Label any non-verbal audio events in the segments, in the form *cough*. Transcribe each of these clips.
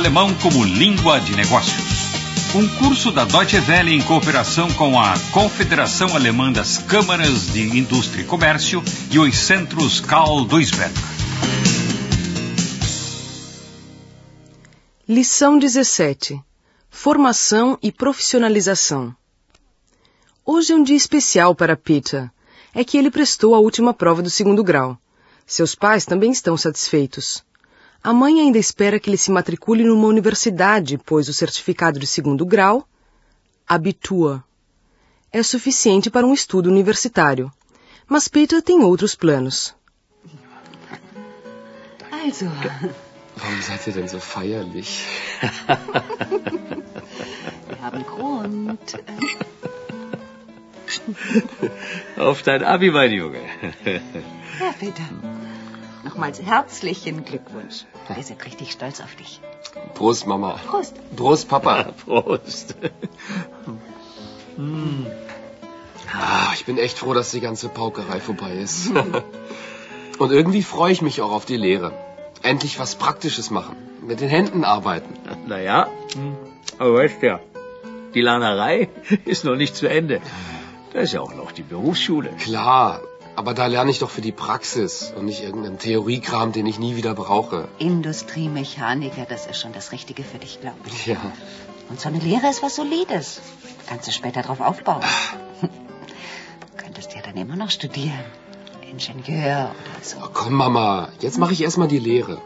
Alemão como língua de negócios. Um curso da Deutsche Welle em cooperação com a Confederação Alemã das Câmaras de Indústria e Comércio e os centros Karl Duisberg. Lição 17. Formação e profissionalização. Hoje é um dia especial para Peter. É que ele prestou a última prova do segundo grau. Seus pais também estão satisfeitos. A mãe ainda espera que ele se matricule numa universidade, pois o certificado de segundo grau, Abitur, é suficiente para um estudo universitário. Mas Peter tem outros planos. Also, Warum seid ihr denn so feierlich? wir haben Grund. Auf dein Abi, mein Junge. Ja, Peter. Nochmals herzlichen Glückwunsch. Wir sind richtig stolz auf dich. Prost, Mama. Prost. Prost, Papa. *laughs* Prost. Ah, ich bin echt froh, dass die ganze Paukerei vorbei ist. *laughs* Und irgendwie freue ich mich auch auf die Lehre. Endlich was Praktisches machen. Mit den Händen arbeiten. Naja, aber weißt ja, die Lernerei *laughs* ist noch nicht zu Ende. Da ist ja auch noch die Berufsschule. Klar, aber da lerne ich doch für die Praxis und nicht irgendeinen Theoriekram, den ich nie wieder brauche. Industriemechaniker, das ist schon das Richtige für dich, glaube ich. Ja. Und so eine Lehre ist was Solides. Kannst du später drauf aufbauen. Könntest ja dann immer noch studieren. Ingenieur oder so. Oh, komm, Mama, jetzt mache ich erstmal die Lehre.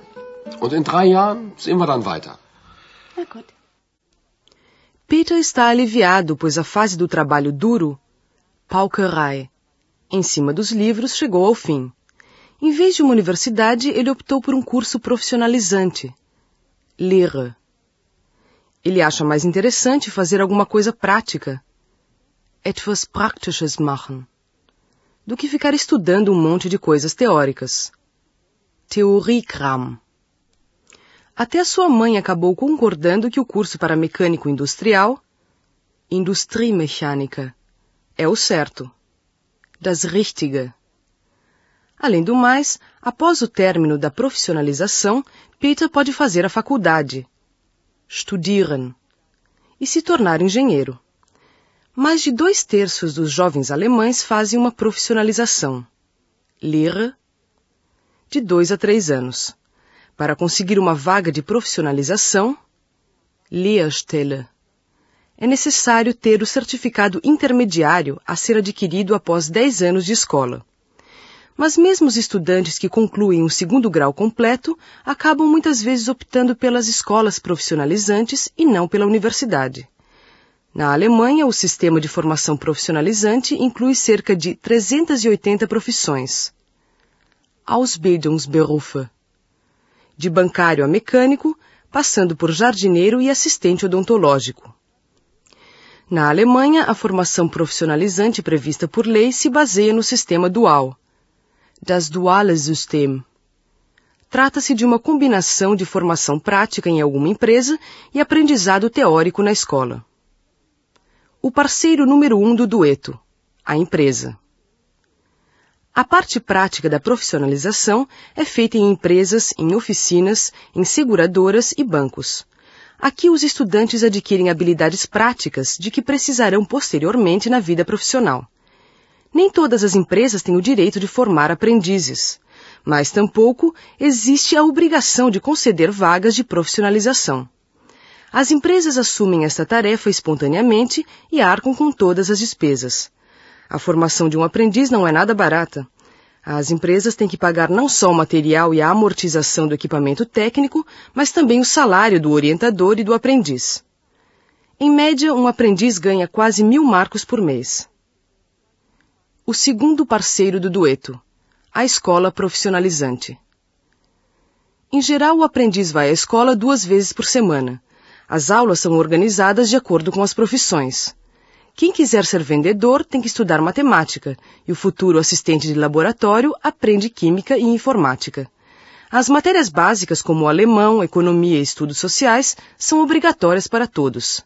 Und in drei Jahren sehen wir dann weiter. Na gut. Peter está aliviado, pois a fase do trabalho duro, Paukerei, em cima dos livros, chegou ao fim. Em vez de uma universidade, ele optou por um curso profissionalizante, Lehre. Ele acha mais interessante fazer alguma coisa prática, etwas Praktisches machen, do que ficar estudando um monte de coisas teóricas, Theoriekram. Até a sua mãe acabou concordando que o curso para mecânico industrial, Industriemechaniker, é o certo, das Richtige. Além do mais, após o término da profissionalização, Peter pode fazer a faculdade, studieren, e se tornar engenheiro. Mais de dois terços dos jovens alemães fazem uma profissionalização, Lehre, de dois a três anos. Para conseguir uma vaga de profissionalização, Lehrstelle, é necessário ter o certificado intermediário a ser adquirido após 10 anos de escola. Mas mesmo os estudantes que concluem o segundo grau completo acabam muitas vezes optando pelas escolas profissionalizantes e não pela universidade. Na Alemanha, o sistema de formação profissionalizante inclui cerca de 380 profissões. Ausbildungsberufe. De bancário a mecânico, passando por jardineiro e assistente odontológico. Na Alemanha, a formação profissionalizante prevista por lei se baseia no sistema dual, das duale System. Trata-se de uma combinação de formação prática em alguma empresa e aprendizado teórico na escola. O parceiro número um do dueto, a empresa. A parte prática da profissionalização é feita em empresas, em oficinas, em seguradoras e bancos. Aqui os estudantes adquirem habilidades práticas de que precisarão posteriormente na vida profissional. Nem todas as empresas têm o direito de formar aprendizes, mas tampouco existe a obrigação de conceder vagas de profissionalização. As empresas assumem esta tarefa espontaneamente e arcam com todas as despesas. A formação de um aprendiz não é nada barata. As empresas têm que pagar não só o material e a amortização do equipamento técnico, mas também o salário do orientador e do aprendiz. Em média, um aprendiz ganha quase mil marcos por mês. O segundo parceiro do dueto, a escola profissionalizante. Em geral, o aprendiz vai à escola duas vezes por semana. As aulas são organizadas de acordo com as profissões. Quem quiser ser vendedor tem que estudar matemática e o futuro assistente de laboratório aprende química e informática. As matérias básicas como alemão, economia e estudos sociais são obrigatórias para todos.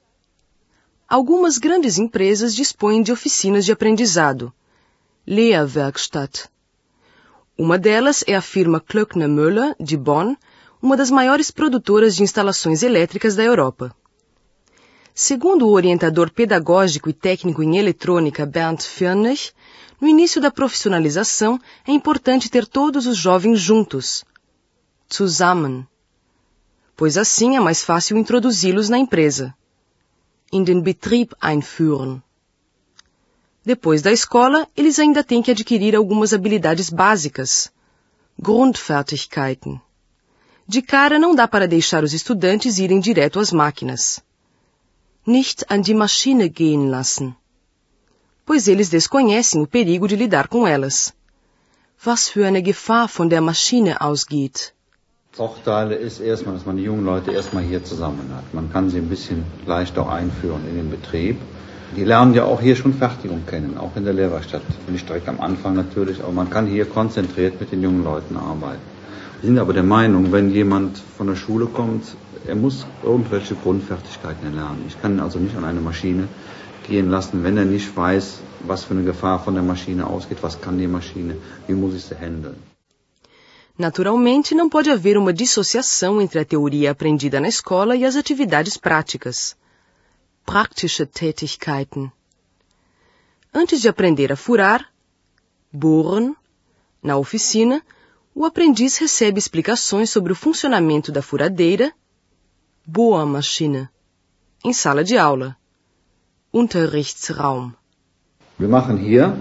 Algumas grandes empresas dispõem de oficinas de aprendizado, Lehrwerkstatt. Uma delas é a firma Klöckner Müller, de Bonn, uma das maiores produtoras de instalações elétricas da Europa. Segundo o orientador pedagógico e técnico em eletrônica Bernd Fürnich, no início da profissionalização é importante ter todos os jovens juntos, zusammen, pois assim é mais fácil introduzi-los na empresa, in den Betrieb einführen. Depois da escola, eles ainda têm que adquirir algumas habilidades básicas, Grundfertigkeiten. De cara não dá para deixar os estudantes irem direto às máquinas nicht an die Maschine gehen lassen, pois eles desconhecem o perigo de lidar com elas. Was für eine Gefahr von der Maschine ausgeht. Vorteile ist erstmal, dass man die jungen Leute erstmal hier zusammen hat. Man kann sie ein bisschen leichter einführen in den Betrieb. Die lernen ja auch hier schon Fertigung kennen, auch in der Lehrwerkstatt. Nicht direkt am Anfang natürlich, aber man kann hier konzentriert mit den jungen Leuten arbeiten. Sind aber der Meinung, wenn jemand von der Schule kommt, er muss irgendwelche Grundfertigkeiten erlernen. Ich kann ihn also nicht an eine Maschine gehen lassen, wenn er nicht weiß, was für eine Gefahr von der Maschine ausgeht, was kann die Maschine, wie muss ich sie handeln. Naturalmente, não pode haver uma dissociação entre a teoria aprendida na escola e as atividades práticas. Praktische Tätigkeiten. Antes de aprender a furar, bohren, na oficina, o aprendiz recebe explicações sobre o funcionamento da furadeira Bohrmaschine. In sala de aula. Unterrichtsraum. Wir machen hier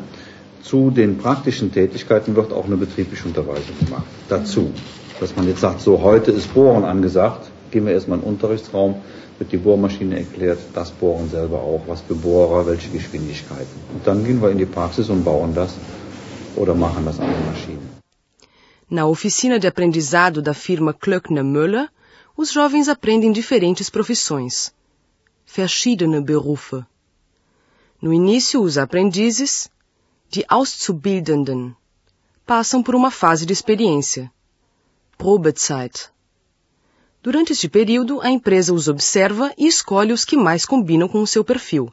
zu den praktischen Tätigkeiten wird auch eine betriebliche Unterweisung gemacht. Dazu. Dass man jetzt sagt, so heute ist Bohren angesagt, gehen wir erstmal in den Unterrichtsraum, wird die Bohrmaschine erklärt, das Bohren selber auch, was für Bohrer, welche Geschwindigkeiten. Und dann gehen wir in die Praxis und bauen das oder machen das an der Maschine. Na oficina de aprendizado da firma Klöckner Müller, os jovens aprendem diferentes profissões. Verschiedene Berufe. No início, os aprendizes, die Auszubildenden, passam por uma fase de experiência. Probezeit. Durante este período, a empresa os observa e escolhe os que mais combinam com o seu perfil.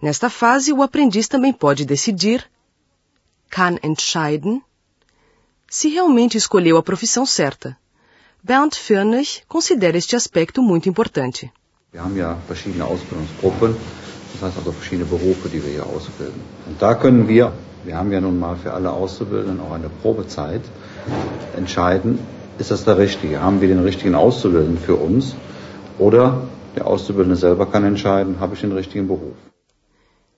Nesta fase, o aprendiz também pode decidir, kann entscheiden, se realmente escolheu a profissão certa. Bernd Firnich considera este aspecto muito importante. Wir haben ja verschiedene Ausbildungsgruppen, das heißt also verschiedene Berufe, die wir hier ausbilden. Und da können wir, wir haben ja nun mal für alle Auszubildenden auch eine Probezeit, entscheiden, ist das der Richtige? Haben wir den richtigen Auszubildenden für uns? Oder der Auszubildende selber kann entscheiden, habe ich den richtigen Beruf?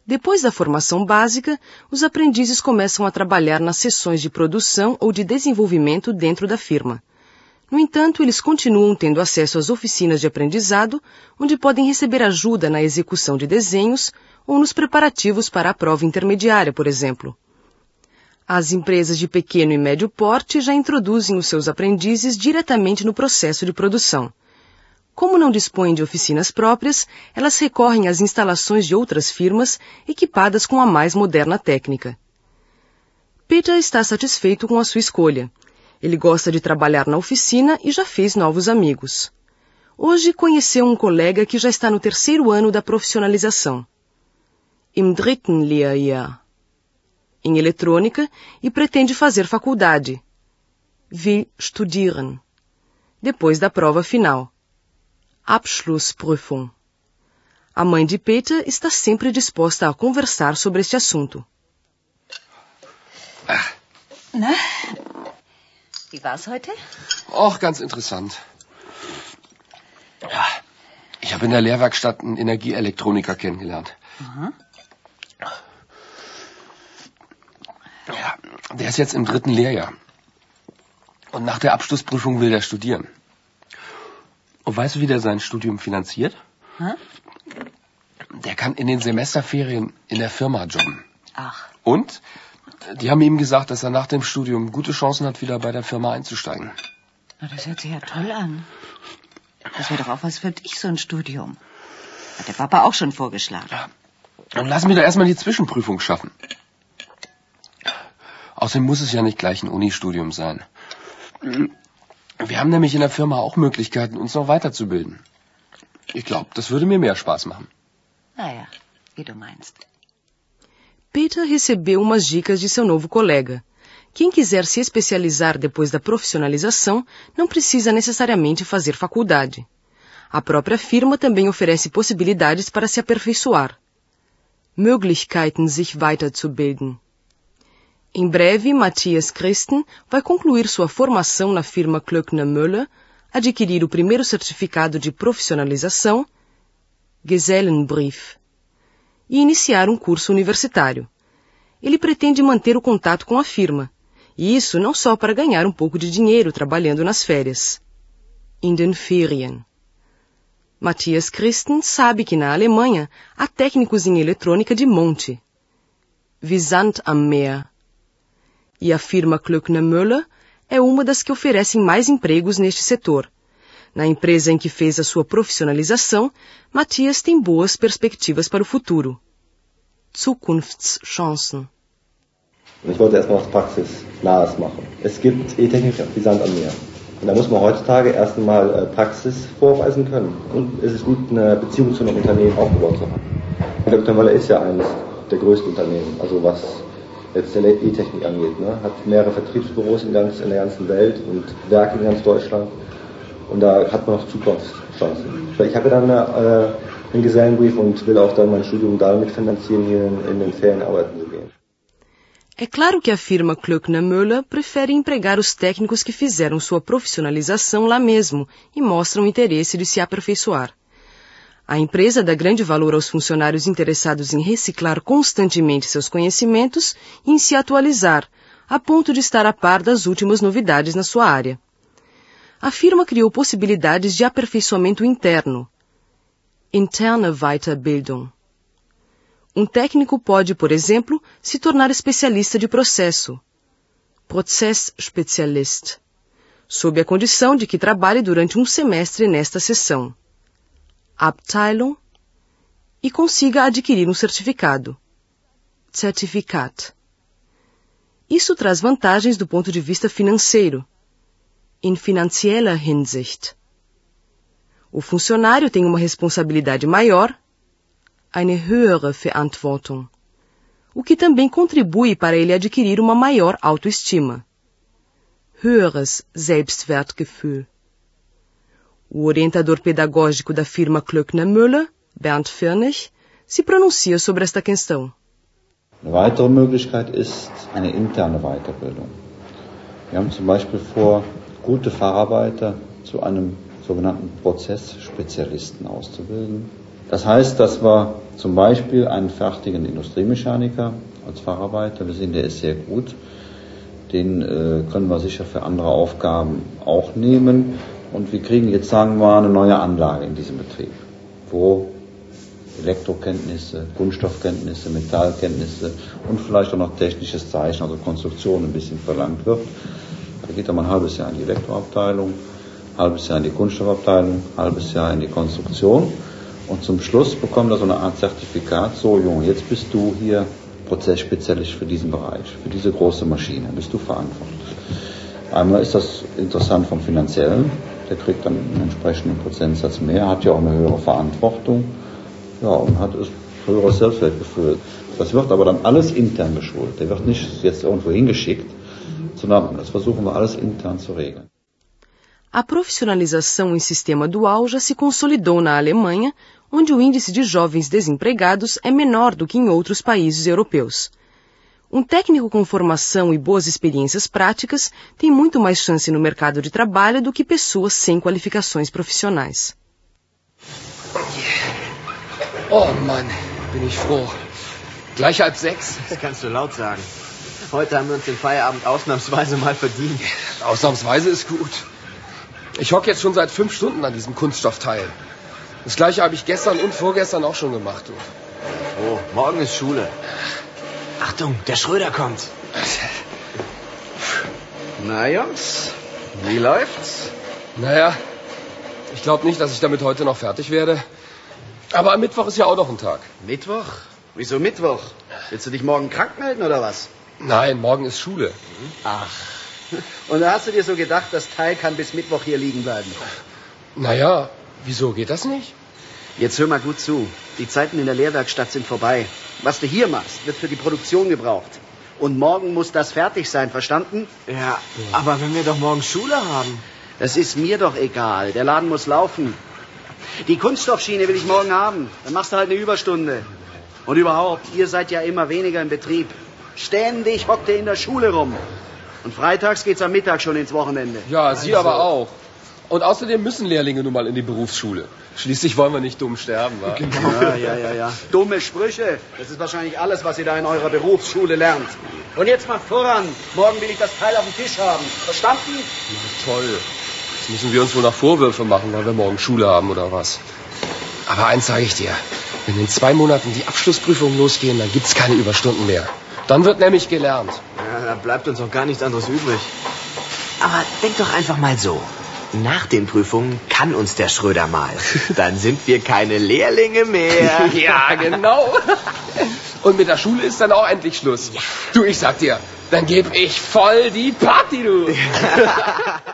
Depois da formação básica, os aprendizes começam a trabalhar nas sessões de produção ou de desenvolvimento dentro da firma. No entanto, eles continuam tendo acesso às oficinas de aprendizado, onde podem receber ajuda na execução de desenhos ou nos preparativos para a prova intermediária, por exemplo. As empresas de pequeno e médio porte já introduzem os seus aprendizes diretamente no processo de produção. Como não dispõem de oficinas próprias, elas recorrem às instalações de outras firmas equipadas com a mais moderna técnica. Peter está satisfeito com a sua escolha. Ele gosta de trabalhar na oficina e já fez novos amigos. Hoje conheceu um colega que já está no terceiro ano da profissionalização. Im dritten Lehrjahr. Em eletrônica e pretende fazer faculdade. Will studieren. Depois da prova final. Abschlussprüfung. A mãe de Peter está sempre disposta a conversar sobre este assunto. Na, wie war's heute? Auch ganz interessant. Ja, ich habe in der Lehrwerkstatt einen Energieelektroniker kennengelernt. Ja, der ist jetzt im dritten Lehrjahr. Und nach der Abschlussprüfung will der studieren. Und weißt du, wie der sein Studium finanziert? Hä? Der kann in den Semesterferien in der Firma jobben. Ach, Und die haben ihm gesagt, dass er nach dem Studium gute Chancen hat, wieder bei der Firma einzusteigen. na, das hört sich ja toll an. Das wäre doch auch was für dich, so ein Studium. Hat der Papa auch schon vorgeschlagen. Dann lass mir doch erstmal die Zwischenprüfung schaffen. Außerdem muss es ja nicht gleich ein Unistudium sein. Wir haben nämlich in der Firma auch Möglichkeiten, uns noch weiterzubilden. Ich glaube, das würde mir mehr Spaß machen. Naja, wie du meinst. Peter recebeu umas dicas de seu novo colega, Quem quiser se especializar depois da profissionalização não precisa necessariamente fazer faculdade. A própria firma também oferece possibilidades para se aperfeiçoar. Möglichkeiten, sich weiterzubilden. Em breve, Matthias Christen vai concluir sua formação na firma Klöckner Müller, adquirir o primeiro certificado de profissionalização, Gesellenbrief, e iniciar um curso universitário. Ele pretende manter o contato com a firma, e isso não só para ganhar um pouco de dinheiro trabalhando nas férias. In den Ferien. Matthias Christen sabe que na Alemanha há técnicos em eletrônica de monte. Visant am Meer e a firma Klöckner Müller é uma das que oferecem mais empregos neste setor. Na empresa em que fez a sua profissionalização, Matthias tem boas perspectivas para o futuro. Zukunftschancen. Ich wollte erstmal was Praxisnahes machen. Es gibt E-Technik wie Sand am Meer. Und da muss man heutzutage erst einmal äh, Praxis vorweisen können. Und es ist gut, eine Beziehung zu einem Unternehmen aufgebaut zu haben. Dr. Waller ist ja eines der größten Unternehmen, also was jetzt der E-Technik angeht. Ne? Hat mehrere Vertriebsbüros in, ganz, in der ganzen Welt und Werke in ganz Deutschland. Und da hat man noch Zukunftschancen. Ich habe dann äh, einen Gesellenbrief und will auch dann mein Studium damit finanzieren, hier in, in den Ferien arbeiten zu gehen. É claro que a firma Klöckner Müller prefere empregar os técnicos que fizeram sua profissionalização lá mesmo e mostram interesse de se aperfeiçoar. A empresa dá grande valor aos funcionários interessados em reciclar constantemente seus conhecimentos e em se atualizar, a ponto de estar a par das últimas novidades na sua área. A firma criou possibilidades de aperfeiçoamento interno. Interne Weiterbildung. Um técnico pode, por exemplo, se tornar especialista de processo. Prozessspezialist. Sob a condição de que trabalhe durante um semestre nesta seção. Abteilung e consiga adquirir um certificado. Zertifikat. Isso traz vantagens do ponto de vista financeiro. In finanzieller Hinsicht. O funcionário tem uma responsabilidade maior, eine höhere Verantwortung, o que também contribui para ele adquirir uma maior autoestima. Höheres Selbstwertgefühl. O orientador pedagógico da firma Klöckner Müller, Bernd Firnig, se pronuncia sobre esta questão. Eine weitere Möglichkeit ist eine interne Weiterbildung. Wir haben zum Beispiel vor, gute Facharbeiter zu einem sogenannten Prozessspezialisten auszubilden. Das heißt, dass wir zum Beispiel einen fertigen Industriemechaniker als Facharbeiter, wir sehen, der ist sehr gut, den äh, können wir sicher für andere Aufgaben auch nehmen. Und wir kriegen jetzt, sagen wir, eine neue Anlage in diesem Betrieb, wo Elektrokenntnisse, Kunststoffkenntnisse, Metallkenntnisse und vielleicht auch noch technisches Zeichen, also Konstruktion ein bisschen verlangt wird. Da geht er mal ein halbes Jahr in die Elektroabteilung, ein halbes Jahr in die Kunststoffabteilung, ein halbes Jahr in die Konstruktion und zum Schluss bekommt er so eine Art Zertifikat, so Junge, jetzt bist du hier Prozessspezialist für diesen Bereich, für diese große Maschine, bist du verantwortlich. Einmal ist das interessant vom Finanziellen, der kriegt dann einen entsprechenden Prozentsatz mehr, hat ja auch eine höhere Verantwortung ja, und hat ein höheres Selbstwertgefühl. Das wird aber dann alles intern geschult. Der wird nicht jetzt irgendwo hingeschickt, sondern das versuchen wir alles intern zu regeln. A profissionalização em sistema dual já se consolidou na Alemanha, onde o índice de jovens desempregados é menor do que em outros países europeus. Um técnico com formação e boas experiências práticas tem muito mais chance no mercado de trabalho do que pessoas sem qualificações profissionais. Oh Mann, bin ich froh. Gleich halb sechs. Das kannst du laut sagen. Heute haben wir uns den Feierabend ausnahmsweise mal verdient. Ausnahmsweise ist gut. Ich hocke jetzt schon seit fünf Stunden an diesem Kunststoffteil. Das gleiche habe ich gestern und vorgestern auch schon gemacht. Oh, morgen ist Schule. Achtung, der Schröder kommt. Na, Jungs, wie läuft's? Naja, ich glaube nicht, dass ich damit heute noch fertig werde. Aber am Mittwoch ist ja auch noch ein Tag. Mittwoch? Wieso Mittwoch? Willst du dich morgen krank melden oder was? Nein, morgen ist Schule. Ach. Und da hast du dir so gedacht, das Teil kann bis Mittwoch hier liegen bleiben. Naja, wieso geht das nicht? Jetzt hör mal gut zu. Die Zeiten in der Lehrwerkstatt sind vorbei. Was du hier machst, wird für die Produktion gebraucht. Und morgen muss das fertig sein, verstanden? Ja, aber wenn wir doch morgen Schule haben. Das ist mir doch egal. Der Laden muss laufen. Die Kunststoffschiene will ich morgen haben. Dann machst du halt eine Überstunde. Und überhaupt, ihr seid ja immer weniger im Betrieb. Ständig hockt ihr in der Schule rum. Und freitags geht's am Mittag schon ins Wochenende. Ja, Sie aber auch. Und außerdem müssen Lehrlinge nun mal in die Berufsschule. Schließlich wollen wir nicht dumm sterben, wa? Ja, ja, ja, ja. Dumme Sprüche. Das ist wahrscheinlich alles, was ihr da in eurer Berufsschule lernt. Und jetzt mal voran. Morgen will ich das Teil auf dem Tisch haben. Verstanden? Toll. Jetzt müssen wir uns wohl noch Vorwürfe machen, weil wir morgen Schule haben oder was. Aber eins sage ich dir. Wenn in zwei Monaten die Abschlussprüfungen losgehen, dann gibt's keine Überstunden mehr. Dann wird nämlich gelernt. Ja, da bleibt uns auch gar nichts anderes übrig. Aber denk doch einfach mal so. Nach den Prüfungen kann uns der Schröder mal. Dann sind wir keine Lehrlinge mehr. *laughs* ja, genau. Und mit der Schule ist dann auch endlich Schluss. Du, ich sag dir, dann geb ich voll die Party, du. *laughs*